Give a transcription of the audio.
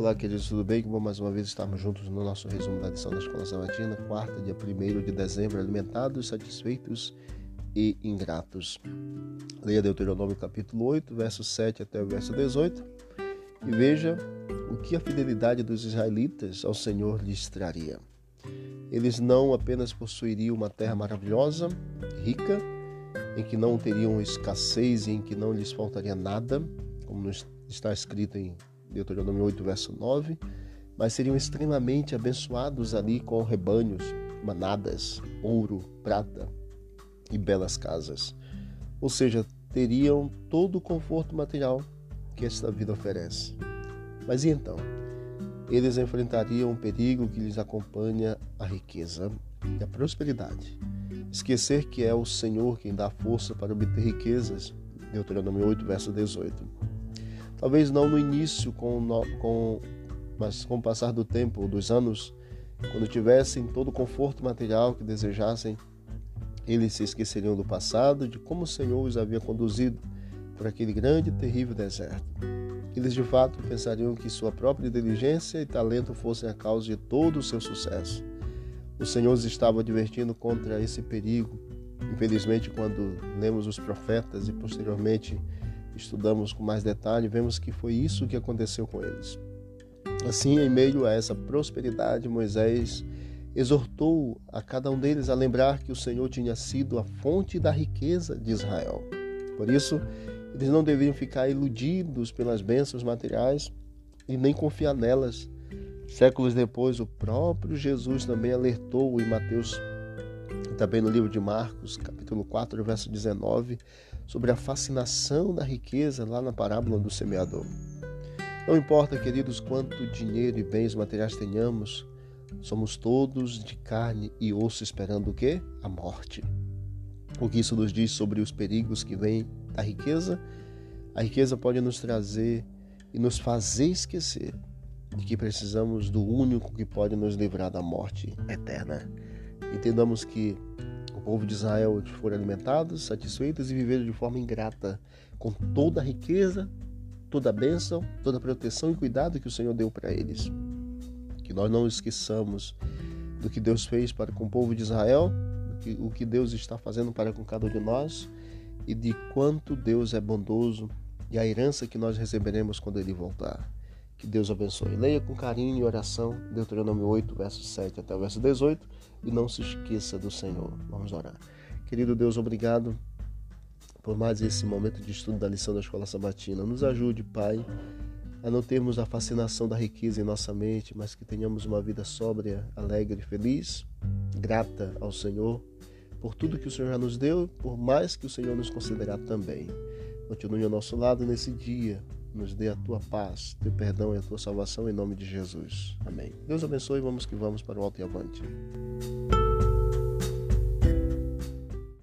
Olá, queridos, tudo bem? Bom mais uma vez estarmos juntos no nosso resumo da edição da Escola Sabatina, quarta, dia 1 de dezembro, alimentados, satisfeitos e ingratos. Leia Deuteronômio capítulo 8, verso 7 até o verso 18 e veja o que a fidelidade dos israelitas ao Senhor lhes traria. Eles não apenas possuiriam uma terra maravilhosa, rica, em que não teriam escassez e em que não lhes faltaria nada, como está escrito em Deuteronômio 8, verso 9, mas seriam extremamente abençoados ali com rebanhos, manadas, ouro, prata e belas casas. Ou seja, teriam todo o conforto material que esta vida oferece. Mas e então? Eles enfrentariam um perigo que lhes acompanha a riqueza e a prosperidade. Esquecer que é o Senhor quem dá força para obter riquezas. Deuteronômio 8, verso 18 Talvez não no início, com, com, mas com o passar do tempo, dos anos, quando tivessem todo o conforto material que desejassem, eles se esqueceriam do passado, de como o Senhor os havia conduzido por aquele grande e terrível deserto. Eles de fato pensariam que sua própria inteligência e talento fossem a causa de todo o seu sucesso. O Senhor os estava advertindo contra esse perigo. Infelizmente, quando lemos os profetas e posteriormente estudamos com mais detalhe, vemos que foi isso que aconteceu com eles. Assim, em meio a essa prosperidade, Moisés exortou a cada um deles a lembrar que o Senhor tinha sido a fonte da riqueza de Israel. Por isso, eles não deveriam ficar iludidos pelas bênçãos materiais e nem confiar nelas. Séculos depois, o próprio Jesus também alertou em Mateus, também no livro de Marcos, capítulo 4, verso 19, sobre a fascinação da riqueza lá na parábola do semeador. Não importa, queridos, quanto dinheiro e bens materiais tenhamos, somos todos de carne e osso esperando o quê? A morte. O que isso nos diz sobre os perigos que vêm da riqueza? A riqueza pode nos trazer e nos fazer esquecer de que precisamos do único que pode nos livrar da morte eterna. Entendamos que o povo de Israel foram alimentados, satisfeitos e viveram de forma ingrata, com toda a riqueza, toda a bênção, toda a proteção e cuidado que o Senhor deu para eles. Que nós não esqueçamos do que Deus fez para com o povo de Israel, que, o que Deus está fazendo para com cada um de nós e de quanto Deus é bondoso e a herança que nós receberemos quando Ele voltar. Que Deus abençoe. Leia com carinho e oração Deuteronômio 8, verso 7 até o verso 18 e não se esqueça do Senhor. Vamos orar. Querido Deus, obrigado por mais esse momento de estudo da lição da Escola Sabatina. Nos ajude, Pai, a não termos a fascinação da riqueza em nossa mente, mas que tenhamos uma vida sóbria, alegre, feliz, grata ao Senhor por tudo que o Senhor já nos deu, por mais que o Senhor nos considerar também. Continue ao nosso lado nesse dia, nos dê a tua paz, teu perdão e a tua salvação em nome de Jesus. Amém. Deus abençoe vamos que vamos para o alto e avante.